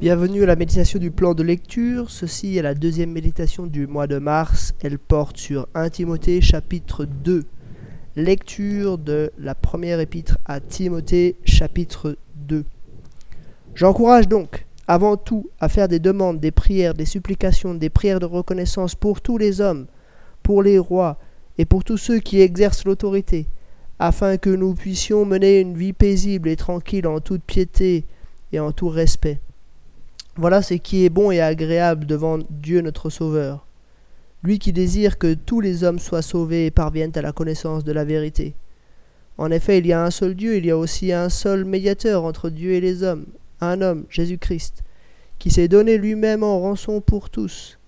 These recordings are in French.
Bienvenue à la méditation du plan de lecture. Ceci est la deuxième méditation du mois de mars. Elle porte sur 1 Timothée chapitre 2. Lecture de la première épître à Timothée chapitre 2. J'encourage donc avant tout à faire des demandes, des prières, des supplications, des prières de reconnaissance pour tous les hommes, pour les rois et pour tous ceux qui exercent l'autorité, afin que nous puissions mener une vie paisible et tranquille en toute piété et en tout respect voilà ce qui est bon et agréable devant Dieu notre Sauveur, lui qui désire que tous les hommes soient sauvés et parviennent à la connaissance de la vérité. En effet, il y a un seul Dieu, il y a aussi un seul médiateur entre Dieu et les hommes, un homme, Jésus-Christ, qui s'est donné lui-même en rançon pour tous.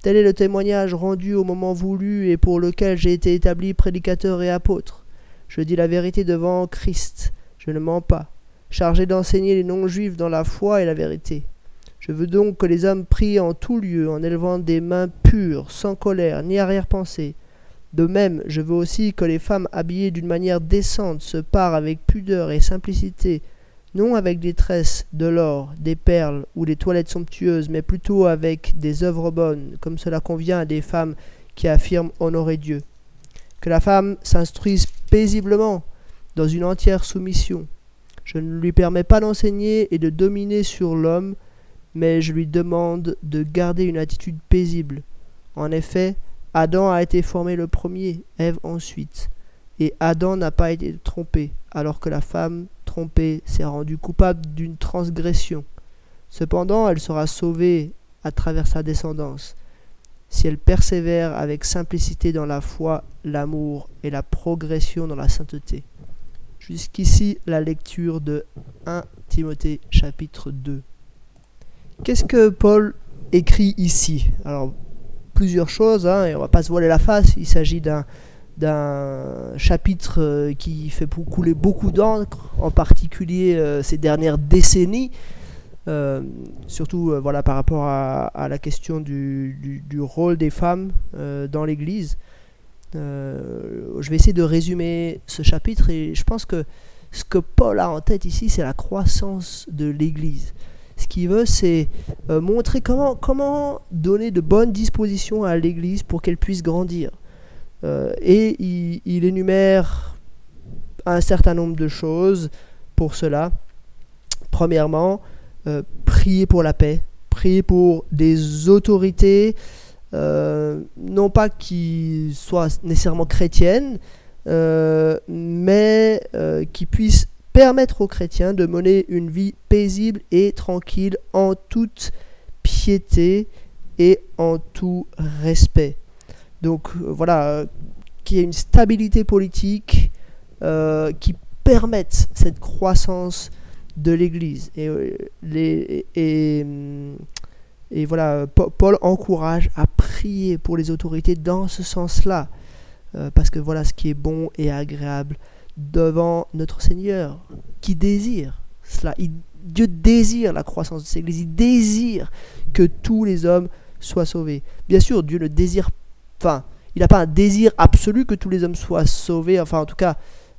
Tel est le témoignage rendu au moment voulu et pour lequel j'ai été établi prédicateur et apôtre. Je dis la vérité devant Christ, je ne mens pas, chargé d'enseigner les non-juifs dans la foi et la vérité. Je veux donc que les hommes prient en tout lieu, en élevant des mains pures, sans colère ni arrière-pensée. De même, je veux aussi que les femmes habillées d'une manière décente se parent avec pudeur et simplicité, non avec des tresses, de l'or, des perles ou des toilettes somptueuses, mais plutôt avec des œuvres bonnes, comme cela convient à des femmes qui affirment honorer Dieu. Que la femme s'instruise paisiblement, dans une entière soumission. Je ne lui permets pas d'enseigner et de dominer sur l'homme, mais je lui demande de garder une attitude paisible. En effet, Adam a été formé le premier, Ève ensuite, et Adam n'a pas été trompé, alors que la femme trompée s'est rendue coupable d'une transgression. Cependant, elle sera sauvée à travers sa descendance, si elle persévère avec simplicité dans la foi, l'amour et la progression dans la sainteté. Jusqu'ici la lecture de 1 Timothée chapitre 2. Qu'est-ce que Paul écrit ici? Alors, plusieurs choses, hein, et on va pas se voiler la face. Il s'agit d'un chapitre euh, qui fait couler beaucoup d'encre, en particulier euh, ces dernières décennies, euh, surtout voilà par rapport à, la question du, rôle des femmes dans l'Église. je vais essayer de résumer ce chapitre et je pense que ce que Paul a en tête ici, c'est la croissance de l'Église. Ce qu'il veut, c'est euh, montrer comment, donner de bonnes dispositions à l'Église pour qu'elle puisse grandir. Euh, et il, énumère un certain nombre de choses pour cela. Premièrement, euh, prier pour la paix, prier pour des autorités, non pas qui soient nécessairement chrétiennes, mais qui puissent permettre aux chrétiens de mener une vie paisible et tranquille en toute piété et en tout respect. Donc euh, voilà, euh, qu'il y ait une stabilité politique euh, qui permette cette croissance de l'Église. Et, voilà, Paul encourage à prier pour les autorités dans ce sens-là, parce que voilà ce qui est bon et agréable devant notre Seigneur, qui désire cela. Dieu désire la croissance de cette Église, il désire que tous les hommes soient sauvés. Bien sûr, Dieu ne désire, enfin, il n'a pas un désir absolu que tous les hommes soient sauvés, enfin en tout cas,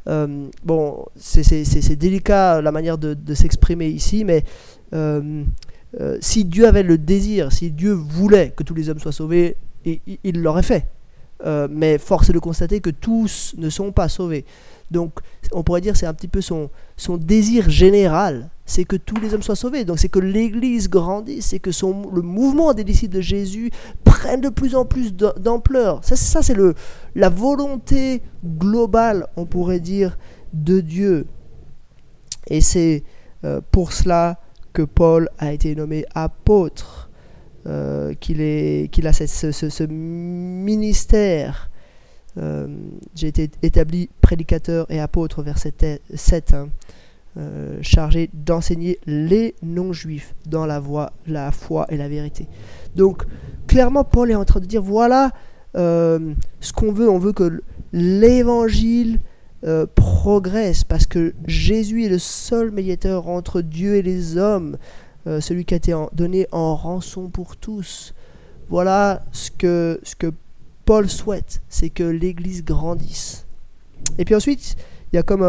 euh, bon, c'est délicat la manière de, s'exprimer ici, mais euh, euh, si Dieu avait le désir, si Dieu voulait que tous les hommes soient sauvés, il l'aurait fait. mais force est de constater que tous ne sont pas sauvés. Donc on pourrait dire c'est un petit peu son, désir général, c'est que tous les hommes soient sauvés. Donc c'est que l'Église grandisse, c'est que le mouvement des disciples de Jésus prenne de plus en plus d'ampleur. Ça, ça c'est la volonté globale, on pourrait dire, de Dieu. Et c'est euh, pour cela que Paul a été nommé apôtre, euh, qu'il a ce ministère euh, j'ai été établi prédicateur et apôtre, verset 7, hein, euh, chargé d'enseigner les non-juifs dans la, voie, la foi et la vérité. Donc, clairement, Paul est en train de dire, voilà euh, ce qu'on veut, on veut que l'évangile progresse, parce que Jésus est le seul médiateur entre Dieu et les hommes, celui qui a été donné en rançon pour tous. Voilà ce que, ce que Paul souhaite, c'est que l'Église grandisse. Et puis ensuite, il y a comme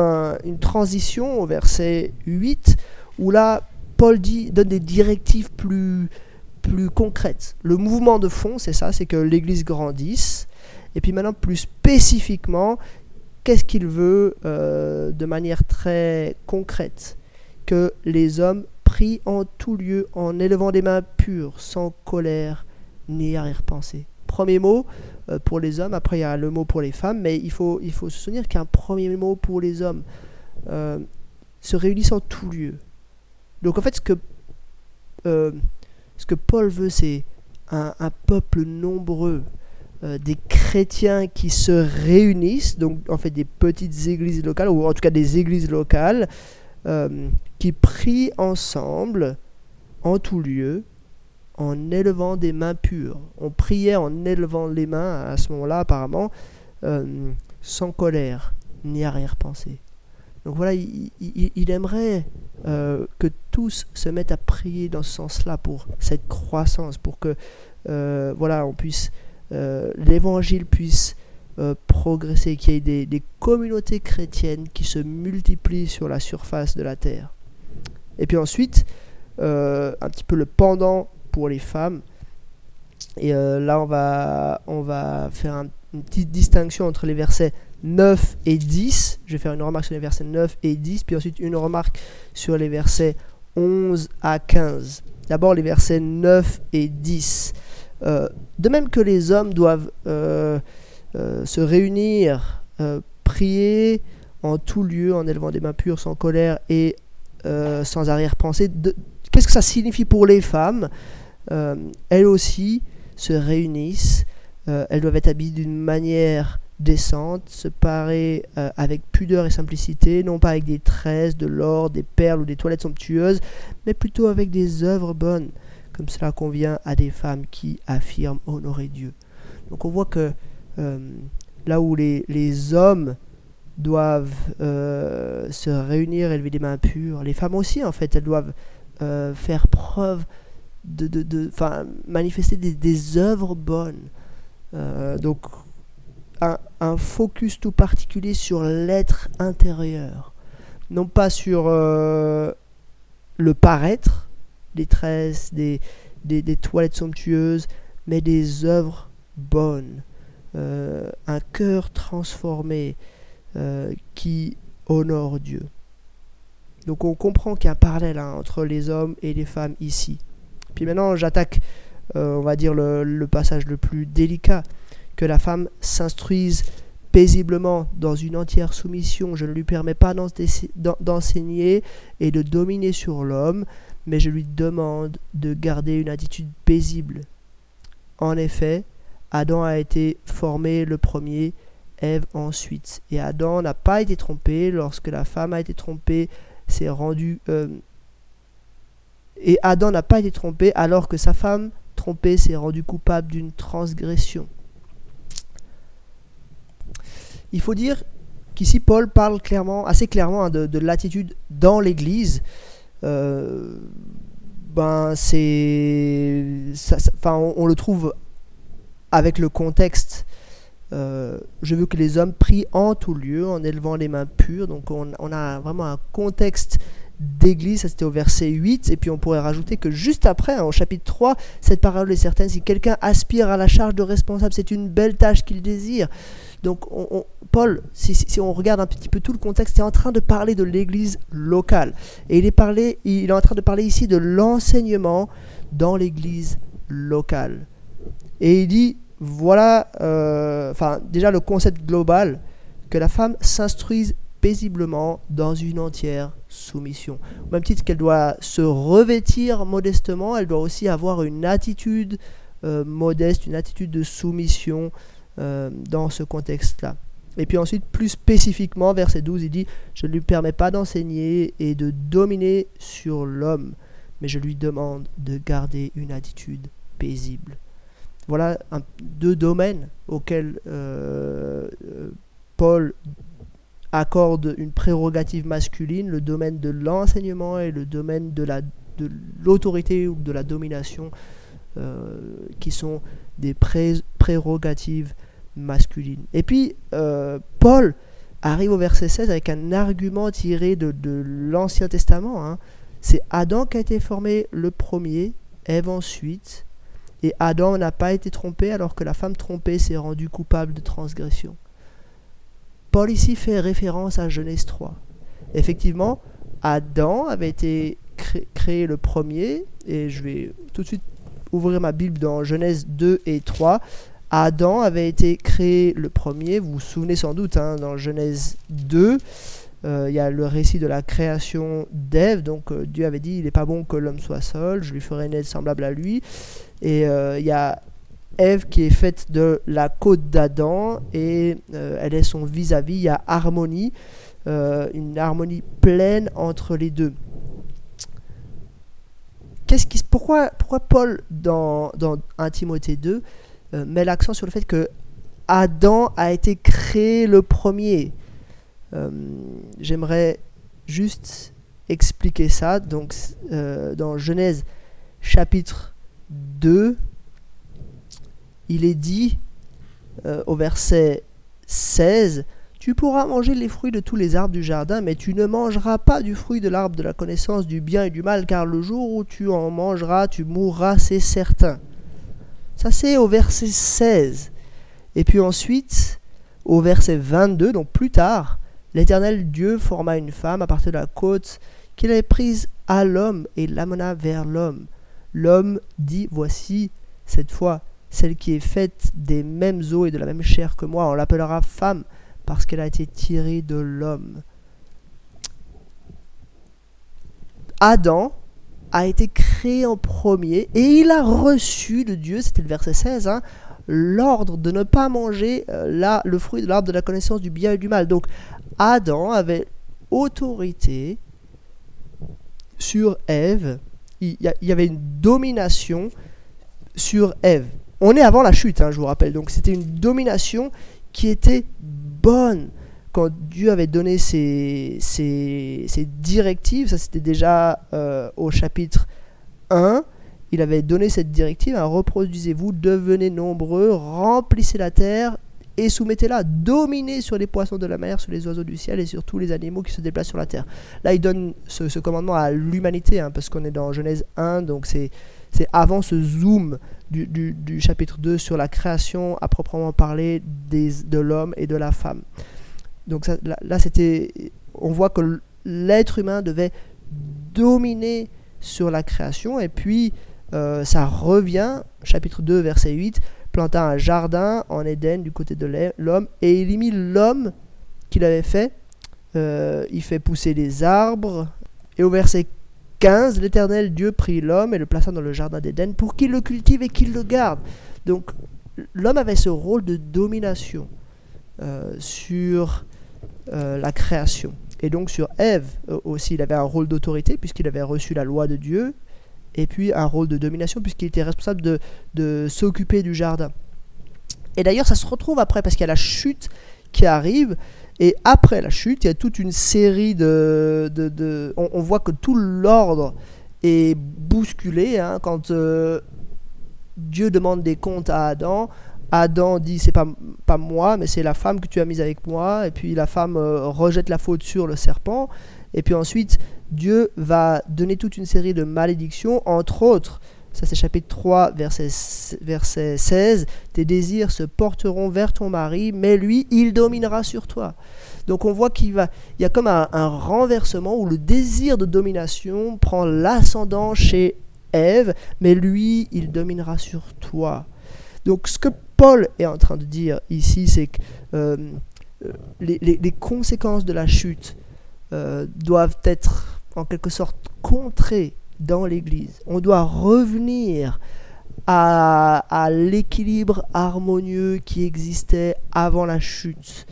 une transition au verset 8, où là, Paul dit, donne des directives plus, plus concrètes. Le mouvement de fond, c'est ça, c'est que l'Église grandisse. Et puis maintenant, plus spécifiquement, qu'est-ce qu'il veut euh, de manière très concrète? Que les hommes prient en tout lieu en élevant des mains pures, sans colère ni arrière-pensée. Premier mot euh, pour les hommes, après il y a le mot pour les femmes, mais il faut, il faut se souvenir qu'un premier mot pour les hommes euh, se réunissent en tout lieu. Donc en fait, ce que, ce que Paul veut, c'est un, peuple nombreux, euh, des chrétiens qui se réunissent, donc en fait des petites églises locales, ou en tout cas des églises locales, euh, qui prient ensemble en tout lieu, en élevant des mains pures. On priait en élevant les mains à ce moment-là, apparemment, euh, sans colère ni arrière-pensée. Donc voilà, il, aimerait que tous se mettent à prier dans ce sens-là pour cette croissance, pour que voilà, on puisse euh, l'évangile puisse euh, progresser, qu'il y ait des, communautés chrétiennes qui se multiplient sur la surface de la terre. Et puis ensuite, euh, un petit peu le pendant pour les femmes. Et là, on va, faire une petite distinction entre les versets 9 et 10. Je vais faire une remarque sur les versets 9 et 10, puis ensuite une remarque sur les versets 11 à 15. D'abord les versets 9 et 10. Euh, de même que les hommes doivent euh, euh, se réunir, prier en tout lieu, en élevant des mains pures, sans colère et sans arrière-pensée, qu'est-ce que ça signifie pour les femmes? Elles aussi se réunissent, elles doivent être habillées d'une manière décente, se parer avec pudeur et simplicité, non pas avec des tresses, de l'or, des perles ou des toilettes somptueuses, mais plutôt avec des œuvres bonnes comme cela convient à des femmes qui affirment honorer Dieu. Donc on voit que euh, là où les, les hommes doivent euh, se réunir, élever des mains pures, les femmes aussi en fait, elles doivent euh, faire preuve de, de, de manifester des, des œuvres bonnes. donc un, un, focus tout particulier sur l'être intérieur, non pas sur le paraître, des tresses, des, des, toilettes somptueuses, mais des œuvres bonnes. Euh, un cœur transformé euh, qui honore Dieu. Donc on comprend qu'il y a un parallèle hein, entre les hommes et les femmes ici. Puis maintenant j'attaque, euh, on va dire, le, passage le plus délicat, que la femme s'instruise paisiblement dans une entière soumission. Je ne lui permets pas d'enseigner et de dominer sur l'homme, mais je lui demande de garder une attitude paisible. En effet, Adam a été formé le premier, Ève ensuite. Et Adam n'a pas été trompé lorsque la femme a été trompée, s'est rendue... Euh, et Adam n'a pas été trompé alors que sa femme trompée s'est rendue coupable d'une transgression. Il faut dire qu'ici Paul parle clairement, assez clairement hein, de, de l'attitude dans l'Église. Euh, ben on, le trouve avec le contexte. Euh, je veux que les hommes prient en tout lieu, en élevant les mains pures. Donc on, on a vraiment un contexte d'église, ça c'était au verset 8, et puis on pourrait rajouter que juste après, hein, au chapitre 3, cette parole est certaine, si quelqu'un aspire à la charge de responsable, c'est une belle tâche qu'il désire. Donc Paul, si, on regarde un petit peu tout le contexte, est en train de parler de l'église locale. Et il est, parlé, il est en train de parler ici de l'enseignement dans l'église locale. Et il dit, voilà, euh, enfin déjà le concept global, que la femme s'instruise paisiblement dans une entière soumission. Au même titre qu'elle doit se revêtir modestement, elle doit aussi avoir une attitude euh, modeste, une attitude de soumission euh, dans ce contexte-là. Et puis ensuite, plus spécifiquement, verset 12, il dit, je ne lui permets pas d'enseigner et de dominer sur l'homme, mais je lui demande de garder une attitude paisible. Voilà deux domaines auxquels euh, Paul accorde une prérogative masculine, le domaine de l'enseignement et le domaine de la de l'autorité ou de la domination, euh, qui sont des prérogatives masculines. Et puis, euh, Paul arrive au verset 16 avec un argument tiré de, l'Ancien Testament. Hein. c'est Adam qui a été formé le premier, Ève ensuite, et Adam n'a pas été trompé alors que la femme trompée s'est rendue coupable de transgression. Paul ici fait référence à Genèse 3. Effectivement, Adam avait été créé le premier, et je vais tout de suite ouvrir ma Bible dans Genèse 2 et 3. Adam avait été créé le premier, vous vous souvenez sans doute, hein, dans Genèse 2, euh, il y a le récit de la création d'Ève, donc euh, Dieu avait dit, il n'est pas bon que l'homme soit seul, je lui ferai une aide semblable à lui. Et euh, il y a Ève qui est faite de la côte d'Adam et elle est son vis-à-vis, il y a harmonie, une harmonie pleine entre les deux. Qu'est-ce qui, pourquoi, pourquoi Paul dans, dans 1 Timothée 2 met l'accent sur le fait que Adam a été créé le premier? Euh, j'aimerais juste expliquer ça. Donc, euh, dans Genèse chapitre 2, il est dit euh, au verset 16 Tu pourras manger les fruits de tous les arbres du jardin, mais tu ne mangeras pas du fruit de l'arbre de la connaissance du bien et du mal, car le jour où tu en mangeras, tu mourras, c'est certain. Ça, c'est au verset 16. Et puis ensuite, au verset 22, donc plus tard, L'Éternel Dieu forma une femme à partir de la côte qu'il avait prise à l'homme et l'amena vers l'homme. L'homme dit Voici, cette fois, celle qui est faite des mêmes os et de la même chair que moi. On l'appellera femme parce qu'elle a été tirée de l'homme. Adam a été créé en premier et il a reçu de Dieu, c'était le verset 16, hein, l'ordre de ne pas manger euh, le fruit de l'arbre de la connaissance du bien et du mal. Donc Adam avait autorité sur Ève. Il y, avait une domination sur Ève. On est avant la chute, hein, je vous rappelle. Donc c'était une domination qui était bonne. Quand Dieu avait donné ses, directives, ça c'était déjà euh, au chapitre 1, il avait donné cette directive, hein, reproduisez-vous, devenez nombreux, remplissez la terre et soumettez-la, dominez sur les poissons de la mer, sur les oiseaux du ciel et sur tous les animaux qui se déplacent sur la terre. Là, il donne ce, commandement à l'humanité, hein, parce qu'on est dans Genèse 1, donc c'est avant ce zoom du, chapitre 2 sur la création à proprement parler des, de l'homme et de la femme. Donc là, c'était, on voit que l'être humain devait dominer sur la création, et puis euh, ça revient, chapitre 2, verset 8, planta un jardin en Éden du côté de l'homme, et il y mit l'homme qu'il avait fait. Euh, il fait pousser les arbres. Et au verset 15, l'Éternel Dieu prit l'homme et le plaça dans le jardin d'Éden pour qu'il le cultive et qu'il le garde. Donc l'homme avait ce rôle de domination euh, sur euh, la création. Et donc sur Ève aussi, il avait un rôle d'autorité puisqu'il avait reçu la loi de Dieu et puis un rôle de domination puisqu'il était responsable de, de s'occuper du jardin. Et d'ailleurs, ça se retrouve après parce qu'il y a la chute qui arrive. Et après la chute, il y a toute une série de... de, on, voit que tout l'ordre est bousculé. Hein, quand euh, Dieu demande des comptes à Adam, Adam dit c'est pas, pas moi, mais c'est la femme que tu as mise avec moi. Et puis la femme euh, rejette la faute sur le serpent. Et puis ensuite, Dieu va donner toute une série de malédictions, entre autres, ça c'est chapitre 3, verset, verset 16, tes désirs se porteront vers ton mari, mais lui, il dominera sur toi. Donc on voit qu'il va, y a comme un, renversement où le désir de domination prend l'ascendant chez Ève, mais lui, il dominera sur toi. Donc ce que Paul est en train de dire ici, c'est que euh, euh, les, conséquences de la chute euh, doivent être en quelque sorte contré dans l'Église. On doit revenir à, l'équilibre harmonieux qui existait avant la chute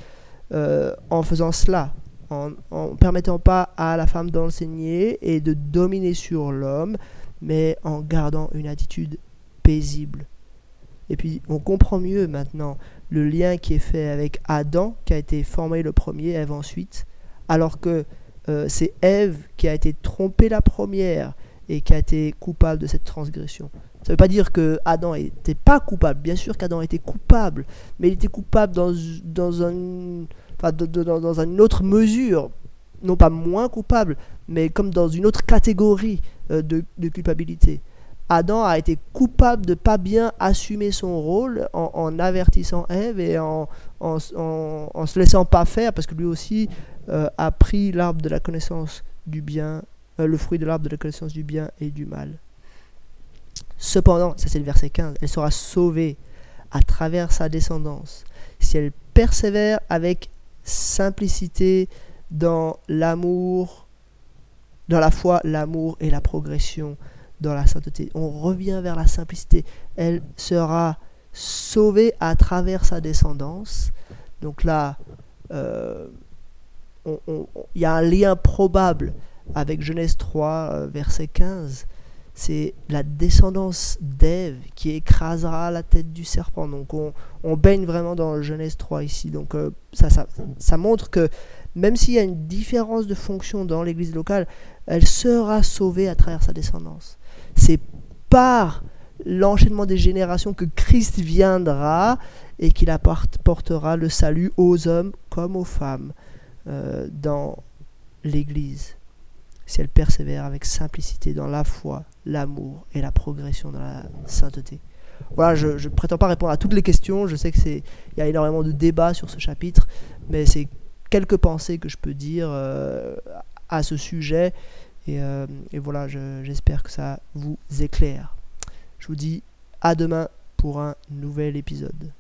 euh, en faisant cela, en ne permettant pas à la femme d'enseigner et de dominer sur l'homme, mais en gardant une attitude paisible. Et puis on comprend mieux maintenant le lien qui est fait avec Adam, qui a été formé le premier, Ève ensuite, alors que euh, c'est Ève qui a été trompée la première et qui a été coupable de cette transgression. Ça ne veut pas dire que Adam n'était pas coupable. Bien sûr qu'Adam était coupable, mais il était coupable dans, dans, un, dans, une autre mesure. non pas moins coupable, mais comme dans une autre catégorie euh, de, culpabilité. Adam a été coupable de pas bien assumer son rôle en, avertissant Ève et en, en, se laissant pas faire parce que lui aussi euh, a pris l'arbre de la connaissance du bien, le fruit de l'arbre de la connaissance du bien et du mal. Cependant, ça c'est le verset 15, elle sera sauvée à travers sa descendance si elle persévère avec simplicité dans l'amour, dans la foi, l'amour et la progression dans la sainteté. On revient vers la simplicité. Elle sera sauvée à travers sa descendance. Donc là, euh, il y a un lien probable avec Genèse 3, euh, verset 15 c'est la descendance d'Ève qui écrasera la tête du serpent. Donc on, baigne vraiment dans Genèse 3 ici. Donc euh, ça, montre que même s'il y a une différence de fonction dans l'église locale, elle sera sauvée à travers sa descendance. C'est par l'enchaînement des générations que Christ viendra et qu'il apportera le salut aux hommes comme aux femmes euh, dans l'église si elle persévère avec simplicité dans la foi, l'amour et la progression dans la sainteté. Voilà, je ne prétends pas répondre à toutes les questions, je sais qu'il y a énormément de débats sur ce chapitre, mais c'est quelques pensées que je peux dire euh, à ce sujet, et, euh, et voilà, j'espère que ça vous éclaire. Je vous dis à demain pour un nouvel épisode.